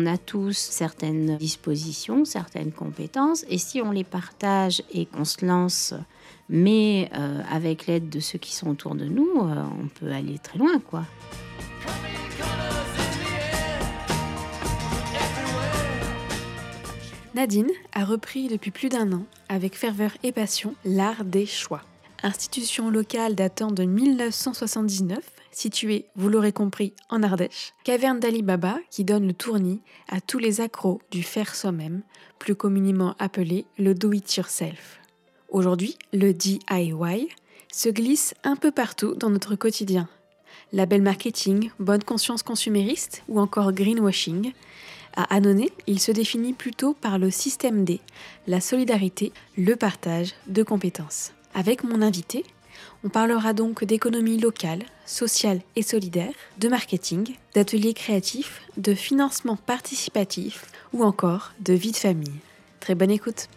On a tous certaines dispositions, certaines compétences, et si on les partage et qu'on se lance, mais euh, avec l'aide de ceux qui sont autour de nous, euh, on peut aller très loin, quoi. Nadine a repris depuis plus d'un an, avec ferveur et passion, l'art des choix. Institution locale datant de 1979, située, vous l'aurez compris, en Ardèche. Caverne d'Ali Baba qui donne le tournis à tous les accros du faire soi-même, plus communément appelé le do-it-yourself. Aujourd'hui, le DIY se glisse un peu partout dans notre quotidien. Label marketing, bonne conscience consumériste ou encore greenwashing, à Annonay, il se définit plutôt par le système D, la solidarité, le partage de compétences. Avec mon invité, on parlera donc d'économie locale, sociale et solidaire, de marketing, d'ateliers créatifs, de financement participatif ou encore de vie de famille. Très bonne écoute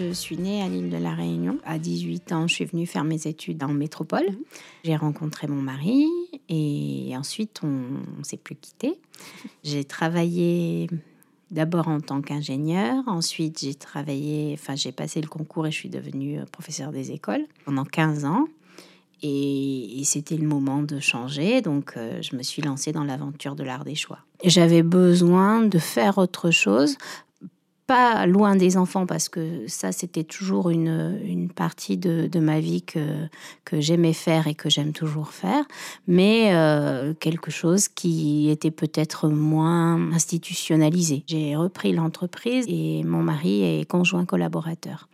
Je suis née à l'île de la Réunion. À 18 ans, je suis venue faire mes études en métropole. Mhm. J'ai rencontré mon mari et ensuite on s'est plus quitté. J'ai travaillé d'abord en tant qu'ingénieur, ensuite j'ai travaillé, enfin j'ai passé le concours et je suis devenue professeur des écoles pendant 15 ans. Et, c'était le moment de changer, donc euh, je me suis lancée dans l'aventure de l'art des choix. J'avais besoin de faire autre chose pas loin des enfants parce que ça c'était toujours une, une partie de, de, ma vie que, que j'aimais faire et que j'aime toujours faire, mais euh, quelque chose qui était peut-être moins institutionnalisé. J'ai repris l'entreprise et mon mari est conjoint collaborateur.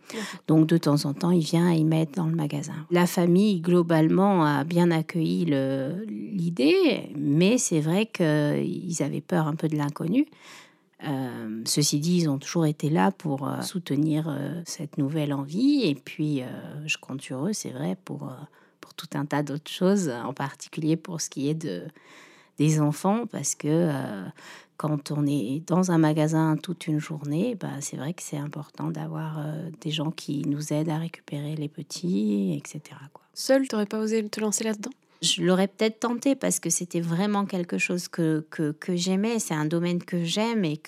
Donc de temps en temps, il vient et il m'aide dans le magasin. La famille, globalement, a bien accueilli l'idée, mais c'est vrai qu'ils avaient peur un peu de l'inconnu. Euh, ceci dit, ils ont toujours été là pour euh, soutenir euh, cette nouvelle envie. Et puis, je compte sur eux, c'est vrai, pour, pour tout un tas d'autres choses, en particulier pour ce qui est de, des enfants, parce que quand on est dans un magasin toute une journée, bah, c'est vrai que c'est important d'avoir des gens qui nous aident à récupérer les petits, etc. Seul, tu n'aurais pas osé te lancer là-dedans? Je l'aurais peut-être tenté parce que c'était vraiment quelque chose que, que, que j'aimais. C'est un domaine que j'aime et,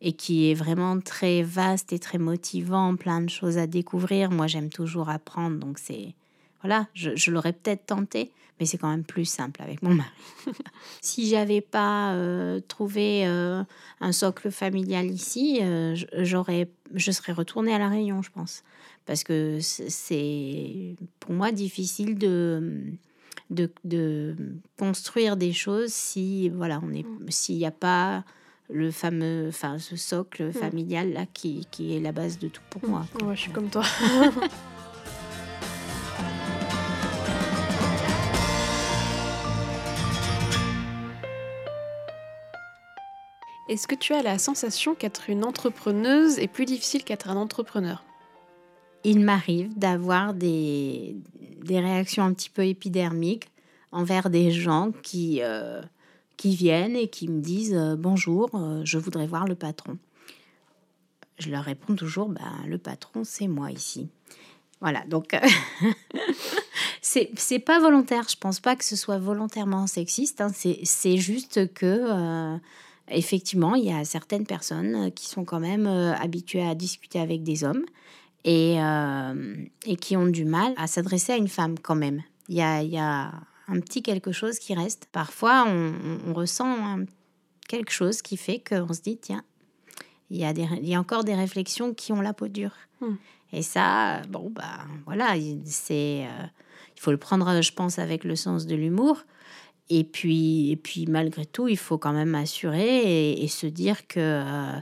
et qui est vraiment très vaste et très motivant, plein de choses à découvrir. Moi, j'aime toujours apprendre, donc c'est. Voilà, je, l'aurais peut-être tenté, mais c'est quand même plus simple avec mon mari. si j'avais pas euh, trouvé euh, un socle familial ici, euh, je serais retournée à la Réunion, je pense, parce que c'est pour moi difficile de de, construire des choses si voilà on est mm. s'il n'y a pas le fameux enfin ce socle mm. familial là qui, qui, est la base de tout pour mm. moi. je suis comme toi. Est-ce que tu as la sensation qu'être une entrepreneuse est plus difficile qu'être un entrepreneur? Il m'arrive d'avoir des, des, réactions un petit peu épidermiques envers des gens qui, euh, qui viennent et qui me disent euh, bonjour, euh, je voudrais voir le patron. Je leur réponds toujours ben, le patron, c'est moi ici. Voilà, donc c'est pas volontaire. Je pense pas que ce soit volontairement sexiste. Hein. C'est juste que effectivement, il y a certaines personnes qui sont quand même habituées à discuter avec des hommes et, euh, et qui ont du mal à s'adresser à une femme quand même. Il y a, y a, un petit quelque chose qui reste. Parfois, on, ressent quelque chose qui fait qu'on se dit, tiens, il y, a des, il y a encore des réflexions qui ont la peau dure. Hmm. Et ça, bon, bah voilà, c'est, euh, il faut le prendre, je pense, avec le sens de l'humour. Et puis, et puis, malgré tout, il faut quand même assurer et, se dire que euh,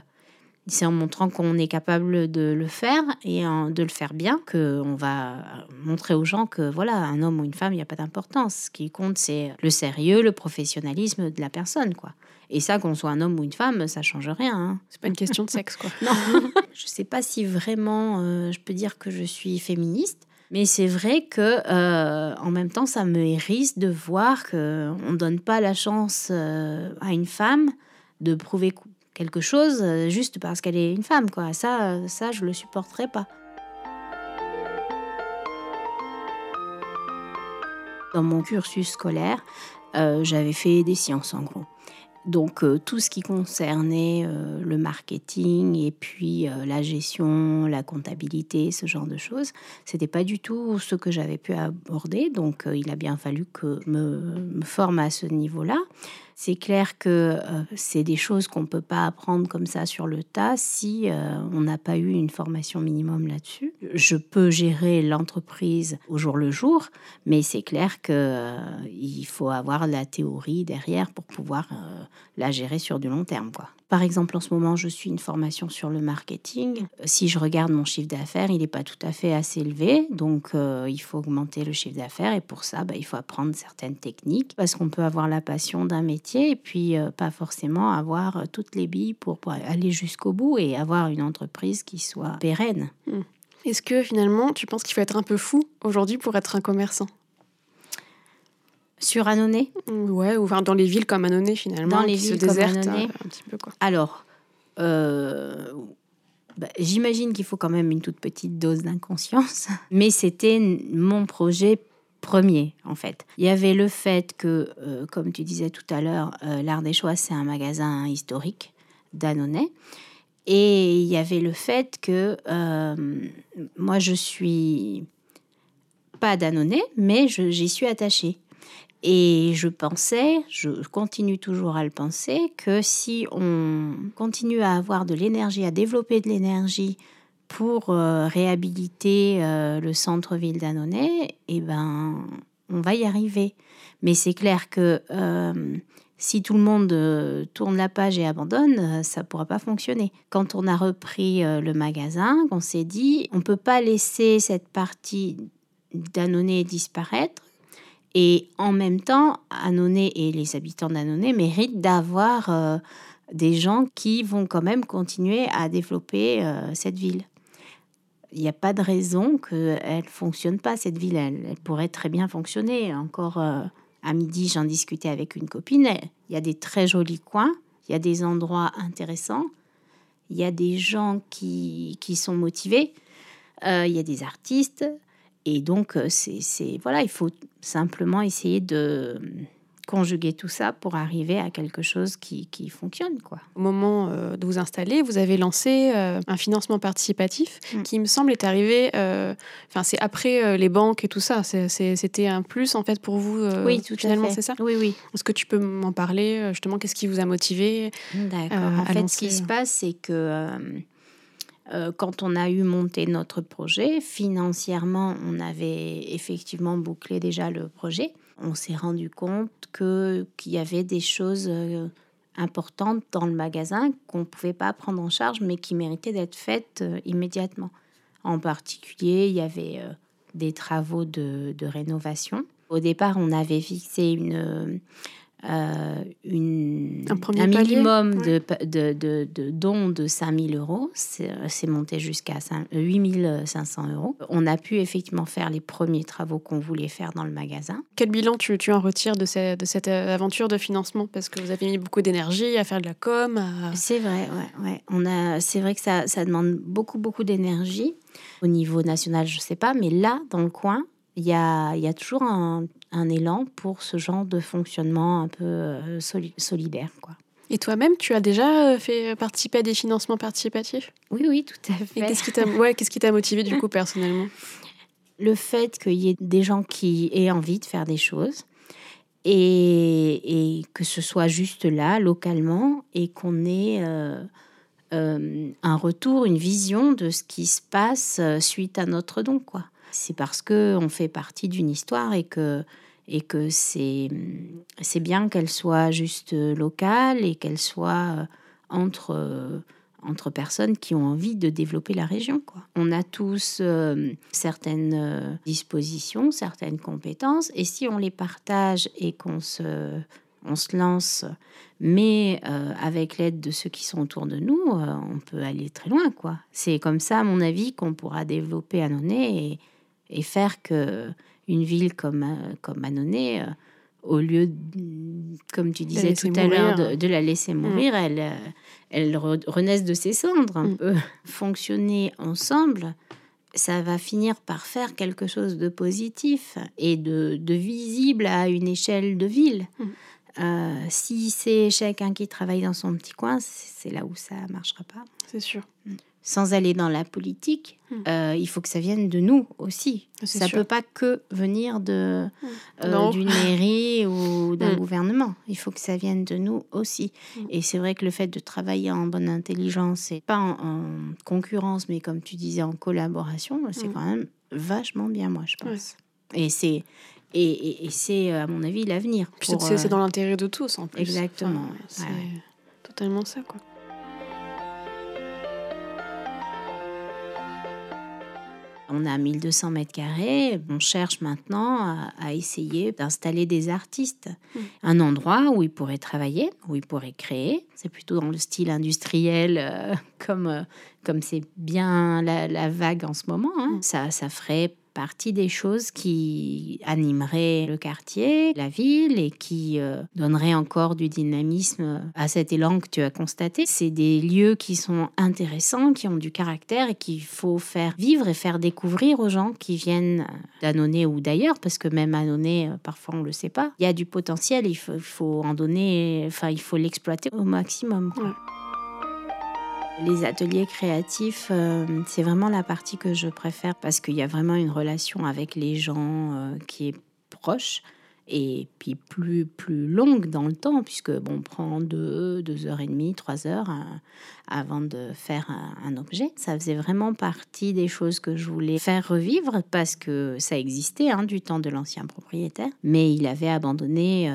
c'est en montrant qu'on est capable de le faire et de le faire bien qu'on va montrer aux gens que voilà, un homme ou une femme, il n'y a pas d'importance. Ce qui compte, c'est le sérieux, le professionnalisme de la personne, quoi. Et ça, qu'on soit un homme ou une femme, ça change rien. Hein. C'est pas une question de sexe, quoi. non. je sais pas si vraiment euh, je peux dire que je suis féministe. Mais c'est vrai que euh, en même temps, ça me hérisse de voir que on donne pas la chance euh, à une femme de prouver quelque chose euh, juste parce qu'elle est une femme, quoi. Ça, euh, ça, je le supporterai pas. Dans mon cursus scolaire, j'avais fait des sciences en gros. Donc euh, tout ce qui concernait euh, le marketing et puis euh, la gestion, la comptabilité, ce genre de choses, c'était pas du tout ce que j'avais pu aborder. Donc il a bien fallu que je me forme à ce niveau-là. C'est clair que euh, c'est des choses qu'on ne peut pas apprendre comme ça sur le tas si euh, on n'a pas eu une formation minimum là-dessus. Je peux gérer l'entreprise au jour le jour, mais c'est clair qu'il euh, faut avoir la théorie derrière pour pouvoir la gérer sur du long terme. Quoi. Par exemple, en ce moment, je suis une formation sur le marketing. Si je regarde mon chiffre d'affaires, il n'est pas tout à fait assez élevé, donc il faut augmenter le chiffre d'affaires et pour ça, bah, il faut apprendre certaines techniques parce qu'on peut avoir la passion d'un métier et puis euh, pas forcément avoir euh, toutes les billes pour, aller jusqu'au bout et avoir une entreprise qui soit pérenne. Hmm. Est-ce que finalement, tu penses qu'il faut être un peu fou aujourd'hui pour être un commerçant? Sur Annonay Ouais, ou dans les villes comme Annonay finalement. Dans les villes comme Annonay. Euh, un petit peu quoi. Alors, bah, j'imagine qu'il faut quand même une toute petite dose d'inconscience, mais c'était mon projet premier, en fait. Il y avait le fait que, euh, comme tu disais tout à l'heure, euh, l'Art des Choix, c'est un magasin historique d'Annonay. Et il y avait le fait que euh, moi, je suis pas d'Annonay, mais j'y suis attachée. Et je pensais, je continue toujours à le penser, que si on continue à avoir de l'énergie, à développer de l'énergie pour euh, réhabiliter euh, le centre-ville d'Annonay, eh ben, on va y arriver. Mais c'est clair que euh, si tout le monde tourne la page et abandonne, ça ne pourra pas fonctionner. Quand on a repris le magasin, on s'est dit, on ne peut pas laisser cette partie d'Annonay disparaître. Et en même temps, Annonay et les habitants d'Annonay méritent d'avoir des gens qui vont quand même continuer à développer cette ville il n'y a pas de raison qu'elle ne fonctionne pas, cette ville. Elle, pourrait très bien fonctionner. Encore euh, à midi, j'en discutais avec une copine. Il y a des très jolis coins, il y a des endroits intéressants, il y a des gens qui, qui sont motivés, euh, il y a des artistes. Et donc, euh, c'est voilà, il faut simplement essayer de conjuguer tout ça pour arriver à quelque chose qui, qui fonctionne. Quoi. Au moment euh, de vous installer, vous avez lancé euh, un financement participatif mm. qui, me semble, est arrivé, euh, enfin c'est après les banques et tout ça. C'était un plus, en fait, pour vous, oui, tout finalement, c'est ça? Oui, oui. Est-ce que tu peux m'en parler, justement, qu'est-ce qui vous a motivé D'accord. en fait, ce qui se passe, c'est que... quand on a eu monté notre projet, financièrement, on avait effectivement bouclé déjà le projet on s'est rendu compte que qu'il y avait des choses euh, importantes dans le magasin qu'on ne pouvait pas prendre en charge, mais qui méritaient d'être faites euh, immédiatement. En particulier, il y avait euh, des travaux de, de, rénovation. Au départ, on avait fixé une, euh, une, un, minimum de, de, de, de, dons de 5000 euros. C'est monté jusqu'à 8500 euros. On a pu effectivement faire les premiers travaux qu'on voulait faire dans le magasin. Quel bilan tu, tu en retires de, de cette aventure de financement? Parce que vous avez mis beaucoup d'énergie à faire de la com. C'est vrai, ouais, ouais. On a, c'est vrai que ça, ça demande beaucoup, beaucoup d'énergie. Au niveau national, je ne sais pas, mais là, dans le coin, il y a, y a toujours un, un élan pour ce genre de fonctionnement un peu euh, solidaire. Quoi. Et toi-même, tu as déjà euh, fait participer à des financements participatifs? Oui, oui, tout à fait. Et qu'est-ce qui t'a ouais, motivé du coup personnellement? Le fait qu'il y ait des gens qui aient envie de faire des choses et, et que ce soit juste là, localement, et qu'on ait euh, un retour, une vision de ce qui se passe suite à notre don, quoi. C'est parce que on fait partie d'une histoire et que et que c'est c'est bien qu'elle soit juste locale et qu'elle soit euh, entre euh, entre personnes qui ont envie de développer la région. Quoi. On a tous euh, certaines dispositions, certaines compétences, et si on les partage et qu'on se, on se lance, mais avec l'aide de ceux qui sont autour de nous, on peut aller très loin. C'est comme ça, à mon avis, qu'on pourra développer Annonay et, et faire que une ville comme, euh, comme Annonay, euh, au lieu, comme tu disais tout à l'heure, de, la laisser mm. mourir, elle, euh, elle renaisse de ses cendres. Mm. fonctionner ensemble. ça va finir par faire quelque chose de positif et de, visible à une échelle de ville. Mmh. Euh, si c'est chacun qui travaille dans son petit coin, c'est là où ça marchera pas. C'est sûr. Sans aller dans la politique, hmm. euh, il faut que ça vienne de nous aussi. Ça ne peut pas que venir de hmm. euh, d'une mairie ou d'un hmm. gouvernement. Il faut que ça vienne de nous aussi. Et c'est vrai que le fait de travailler en bonne intelligence et pas en, concurrence, mais comme tu disais en collaboration, c'est quand même vachement bien, moi, je pense. Et c'est et, c'est à mon avis l'avenir. C'est dans l'intérêt de tous en plus. Exactement. c'est totalement ça, quoi. On a 1200 mètres carrés. On cherche maintenant à, essayer d'installer des artistes. Hmm. Un endroit où ils pourraient travailler, où ils pourraient créer. C'est plutôt dans le style industriel, euh, comme euh, comme c'est bien la, vague en ce moment. Hein. Hmm. Ça, ça ferait partie des choses qui animeraient le quartier, la ville et qui euh, donneraient encore du dynamisme à cet élan que tu as constaté. C'est des lieux qui sont intéressants, qui ont du caractère et qu'il faut faire vivre et faire découvrir aux gens qui viennent d'Annonay ou d'ailleurs, parce que même Annonay, euh, parfois on ne le sait pas. Il y a du potentiel, il faut, en donner, enfin il faut l'exploiter au maximum. Les ateliers créatifs, euh, c'est vraiment la partie que je préfère parce qu'il y a vraiment une relation avec les gens euh, qui est proche et puis plus, plus longue dans le temps, puisque bon, on prend deux, deux heures et demie, trois heures euh, avant de faire un, objet. Ça faisait vraiment partie des choses que je voulais faire revivre parce que ça existait hein, du temps de l'ancien propriétaire, mais il avait abandonné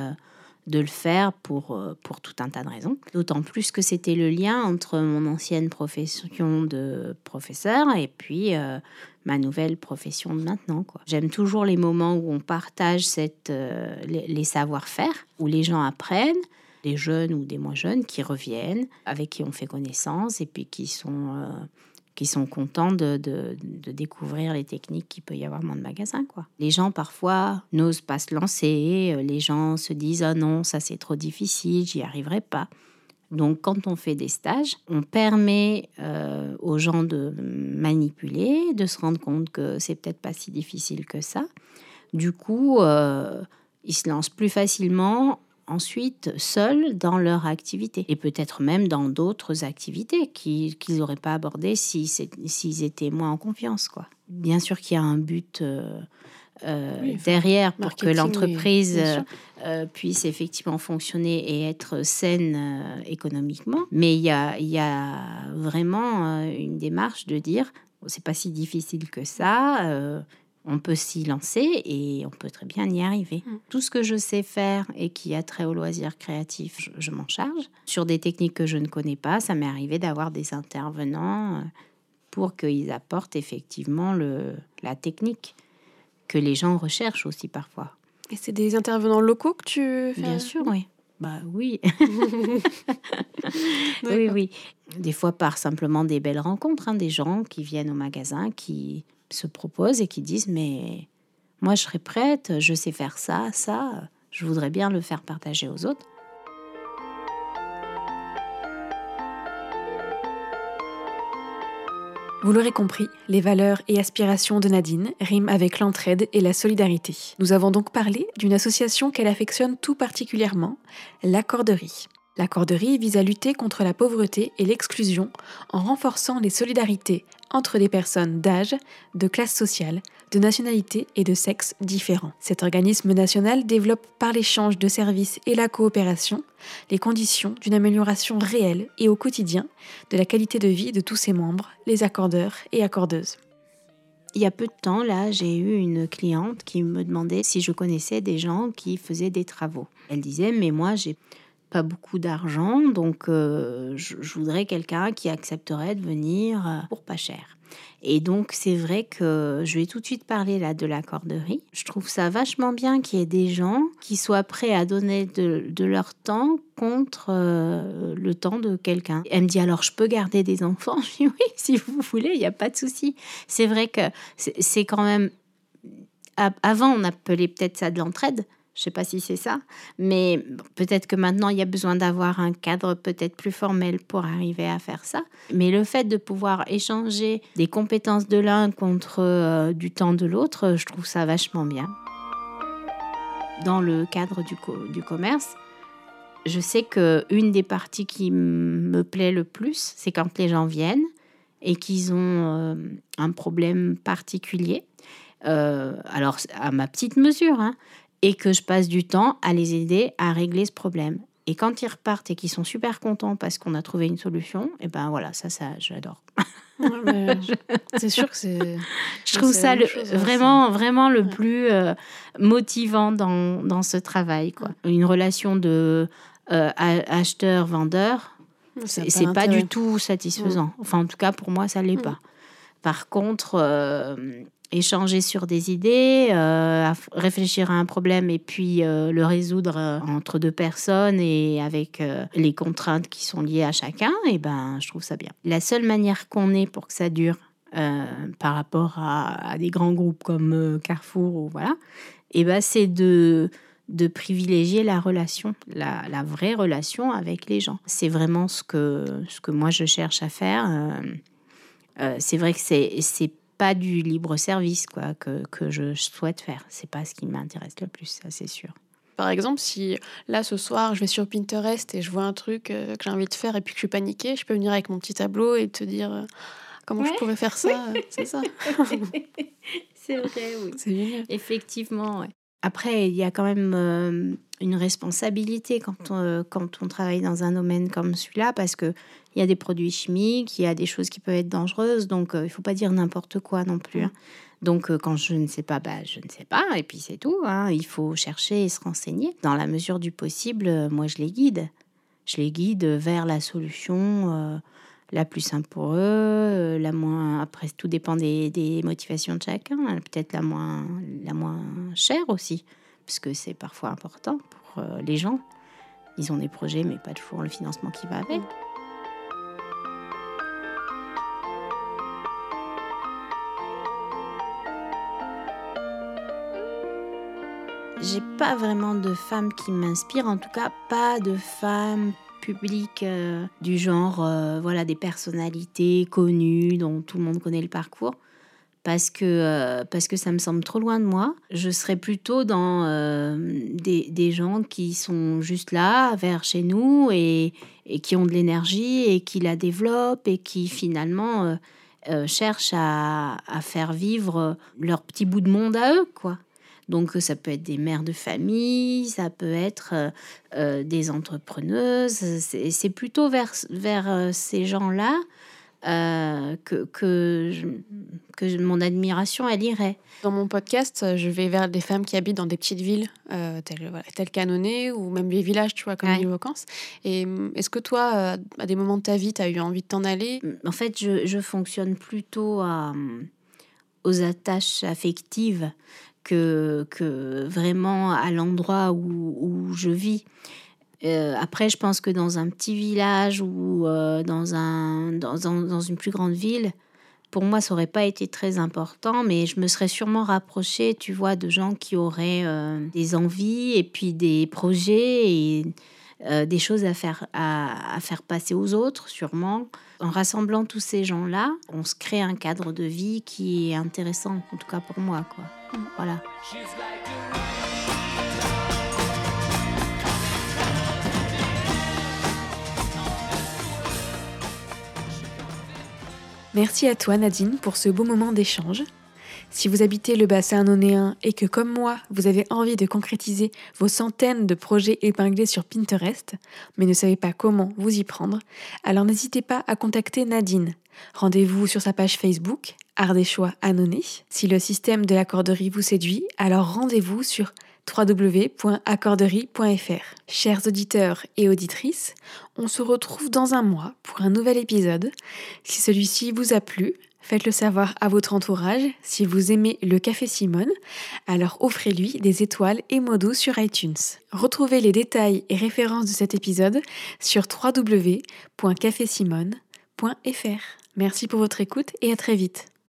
de le faire pour, euh, pour tout un tas de raisons. D'autant plus que c'était le lien entre mon ancienne profession de professeur et puis euh, ma nouvelle profession de maintenant. J'aime toujours les moments où on partage cette, euh, les, savoir-faire, où les gens apprennent, des jeunes ou des moins jeunes qui reviennent, avec qui on fait connaissance et puis qui sont qui sont contents de, découvrir les techniques qu'il peut y avoir dans le magasin. Quoi. Les gens, parfois, n'osent pas se lancer. Euh, les gens se disent Ah non, ça c'est trop difficile, j'y arriverai pas. Donc, quand on fait des stages, on permet euh, aux gens de manipuler, de se rendre compte que c'est peut-être pas si difficile que ça. Du coup, euh, ils se lancent plus facilement ensuite seuls dans leur activité et peut-être même dans d'autres activités qu'ils n'auraient pas abordées s'ils étaient moins en confiance. Quoi. Bien sûr qu'il y a un but euh, euh, derrière pour que l'entreprise euh, puisse effectivement fonctionner et être saine économiquement, mais il y a, il y a vraiment une démarche de dire c'est pas si difficile que ça on peut s'y lancer et on peut très bien y arriver. Mm. Tout ce que je sais faire et qui a trait au loisir créatif, je, m'en charge. Sur des techniques que je ne connais pas, ça m'est arrivé d'avoir des intervenants euh, pour qu'ils apportent effectivement le, la technique que les gens recherchent aussi parfois. Et c'est des intervenants locaux que tu fais Bien sûr, oui. Bah oui. oui, oui. Des fois par simplement des belles rencontres, hein, des gens qui viennent au magasin, qui se proposent et qui disent mais moi je serais prête, je sais faire ça, ça, je voudrais bien le faire partager aux autres. Vous l'aurez compris, les valeurs et aspirations de Nadine riment avec l'entraide et la solidarité. Nous avons donc parlé d'une association qu'elle affectionne tout particulièrement, l'accorderie. Vise à lutter contre la pauvreté et l'exclusion en renforçant les solidarités entre des personnes d'âge, de classe sociale, de nationalité et de sexe différents. Cet organisme national développe par l'échange de services et la coopération les conditions d'une amélioration réelle et au quotidien de la qualité de vie de tous ses membres, les accordeurs et accordeuses. Il y a peu de temps, là, j'ai eu une cliente qui me demandait si je connaissais des gens qui faisaient des travaux. Elle disait, mais moi, j'ai pas beaucoup d'argent, donc euh, je, voudrais quelqu'un qui accepterait de venir euh, pour pas cher. Et donc c'est vrai que je vais tout de suite parler là de la corderie. Je trouve ça vachement bien qu'il y ait des gens qui soient prêts à donner de, leur temps contre euh, le temps de quelqu'un. Elle me dit alors je peux garder des enfants? Je dis oui si vous voulez, il n'y a pas de souci. C'est vrai que c'est quand même avant on appelait peut-être ça de l'entraide. Je sais pas si c'est ça, mais peut-être que maintenant il y a besoin d'avoir un cadre peut-être plus formel pour arriver à faire ça. Mais le fait de pouvoir échanger des compétences de l'un contre euh, du temps de l'autre, je trouve ça vachement bien. Dans le cadre du, du commerce, je sais que une des parties qui me plaît le plus, c'est quand les gens viennent et qu'ils ont euh, un problème particulier. Euh, alors à ma petite mesure, hein, et que je passe du temps à les aider à régler ce problème. Et quand ils repartent et qu'ils sont super contents parce qu'on a trouvé une solution, et ben voilà, ça, ça, j'adore. c'est sûr que c'est. Je trouve ça le, hein, vraiment, vraiment le plus euh, motivant dans, dans, ce travail. Quoi. Une relation de euh, acheteur-vendeur, c'est pas du tout satisfaisant. Enfin, en tout cas, pour moi, ça l'est mm. pas. Par contre, euh, échanger sur des idées, euh, réfléchir à un problème et puis euh, le résoudre euh, entre deux personnes et avec les contraintes qui sont liées à chacun, et eh ben je trouve ça bien. La seule manière qu'on ait pour que ça dure par rapport à, des grands groupes comme Carrefour ou voilà, et eh ben c'est de de privilégier la relation, la, vraie relation avec les gens. C'est vraiment ce que, ce que moi je cherche à faire. c'est vrai que c'est pas du libre service quoi que, que je souhaite faire. C'est pas ce qui m'intéresse le plus, ça c'est sûr. Par exemple, si là ce soir je vais sur Pinterest et je vois un truc euh, que j'ai envie de faire et puis que je suis paniquée, je peux venir avec mon petit tableau et te dire euh, comment je pourrais faire ça. C'est ça. c'est vrai, oui. C'est génial. Effectivement, Après, il y a quand même euh, une responsabilité quand on, quand on travaille dans un domaine comme celui-là parce que il y a des produits chimiques, il y a des choses qui peuvent être dangereuses, donc euh, il ne faut pas dire n'importe quoi non plus. Hein. Donc euh, quand je ne sais pas, bah, je ne sais pas, et puis c'est tout. Hein. Il faut chercher et se renseigner. Dans la mesure du possible, euh, moi je les guide. Je les guide vers la solution la plus simple pour eux, la moins. Après, tout dépend des, motivations de chacun. Peut-être la moins, la moins chère aussi, parce que c'est parfois important pour les gens. Ils ont des projets, mais pas toujours le financement qui va avec. j'ai pas vraiment de femmes qui m'inspirent, en tout cas pas de femmes publiques euh, du genre, euh, voilà, des personnalités connues dont tout le monde connaît le parcours. Parce que, euh, parce que ça me semble trop loin de moi. Je serais plutôt dans des, des, gens qui sont juste là, vers chez nous, et, et qui ont de l'énergie, et qui la développent, et qui finalement cherchent à, à faire vivre leur petit bout de monde à eux, quoi. Donc ça peut être des mères de famille, ça peut être euh, euh, des entrepreneuses. C'est plutôt vers, vers euh, ces gens-là que, que, que, mon admiration, elle irait. Dans mon podcast, je vais vers des femmes qui habitent dans des petites villes, telles, voilà, ou même des villages, tu vois, comme ouais. vacances. Et hum, est-ce que toi, à des moments de ta vie, tu as eu envie de t'en aller? En fait, je, je fonctionne plutôt à, aux attaches affectives que, que vraiment à l'endroit où, où, je vis. Euh, après, je pense que dans un petit village ou euh, dans, un, dans, dans, une plus grande ville, pour moi, ça aurait pas été très important, mais je me serais sûrement rapprochée, tu vois, de gens qui auraient euh, des envies et puis des projets et des choses à faire, à, à, faire passer aux autres, sûrement. En rassemblant tous ces gens-là, on se crée un cadre de vie qui est intéressant, en tout cas pour moi, quoi. Voilà. Merci à toi Nadine pour ce beau moment d'échange. Si vous habitez le bassin nonéen et que comme moi, vous avez envie de concrétiser vos centaines de projets épinglés sur Pinterest, mais ne savez pas comment vous y prendre, alors n'hésitez pas à contacter Nadine. Rendez-vous sur sa page Facebook, Art des choix annonné. Si le système de l'accorderie vous séduit, alors rendez-vous sur www.accorderie.fr. Chers auditeurs et auditrices, on se retrouve dans un mois pour un nouvel épisode. Si celui-ci vous a plu, Faites-le savoir à votre entourage. Si vous aimez le Café Simone, alors offrez-lui des étoiles et mots sur iTunes. Retrouvez les détails et références de cet épisode sur www.cafésimone.fr. Merci pour votre écoute et à très vite.